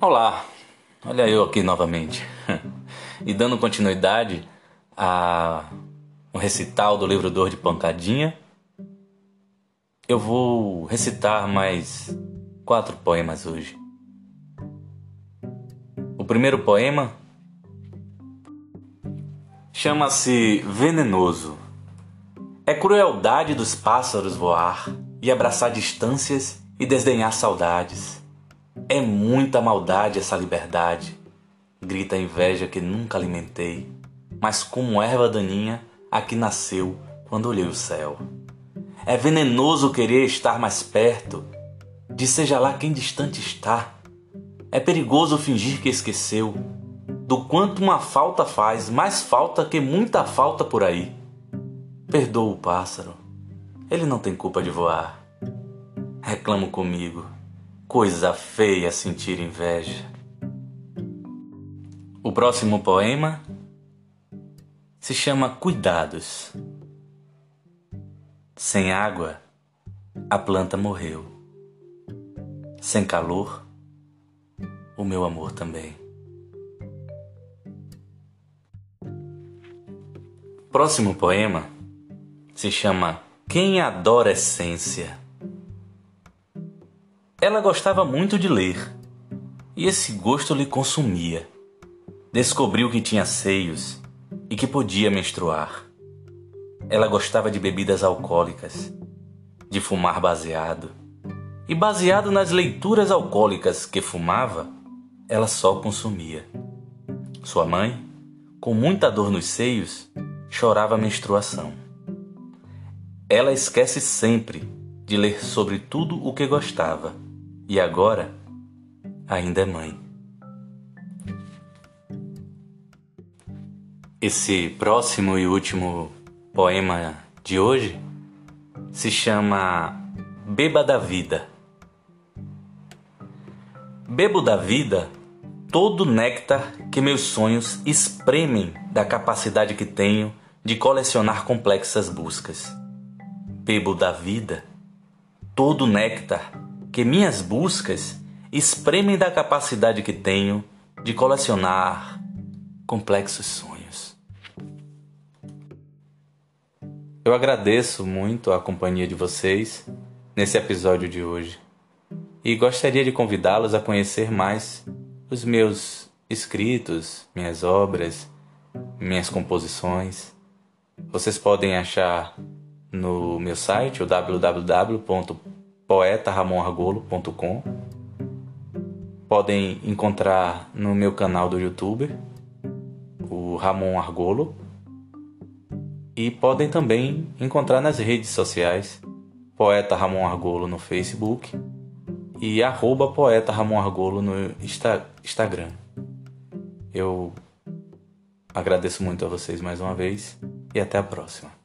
Olá, olha eu aqui novamente. e dando continuidade a um recital do livro Dor de Pancadinha, eu vou recitar mais quatro poemas hoje. O primeiro poema chama-se Venenoso. É crueldade dos pássaros voar e abraçar distâncias e desdenhar saudades. É muita maldade essa liberdade, grita a inveja que nunca alimentei, mas como erva daninha, aqui nasceu quando olhei o céu. É venenoso querer estar mais perto, de seja lá quem distante está. É perigoso fingir que esqueceu, do quanto uma falta faz, mais falta que muita falta por aí. Perdoa o pássaro, ele não tem culpa de voar. Reclamo comigo Coisa feia sentir inveja. O próximo poema se chama Cuidados. Sem água, a planta morreu. Sem calor, o meu amor também. Próximo poema se chama Quem Adora Essência. Ela gostava muito de ler, e esse gosto lhe consumia. Descobriu que tinha seios e que podia menstruar. Ela gostava de bebidas alcoólicas, de fumar baseado. E baseado nas leituras alcoólicas que fumava, ela só consumia. Sua mãe, com muita dor nos seios, chorava a menstruação. Ela esquece sempre de ler sobre tudo o que gostava e agora ainda é mãe. Esse próximo e último poema de hoje se chama Beba da Vida. Bebo da vida todo o néctar que meus sonhos espremem da capacidade que tenho de colecionar complexas buscas. Bebo da vida todo o néctar que minhas buscas espremem da capacidade que tenho de colecionar complexos sonhos. Eu agradeço muito a companhia de vocês nesse episódio de hoje e gostaria de convidá-los a conhecer mais os meus escritos, minhas obras, minhas composições. Vocês podem achar no meu site, o www poetaramonargolo.com. Podem encontrar no meu canal do YouTube, o Ramon Argolo. E podem também encontrar nas redes sociais, Poeta Ramon Argolo no Facebook e arroba Poeta Ramon Argolo no Insta Instagram. Eu agradeço muito a vocês mais uma vez e até a próxima.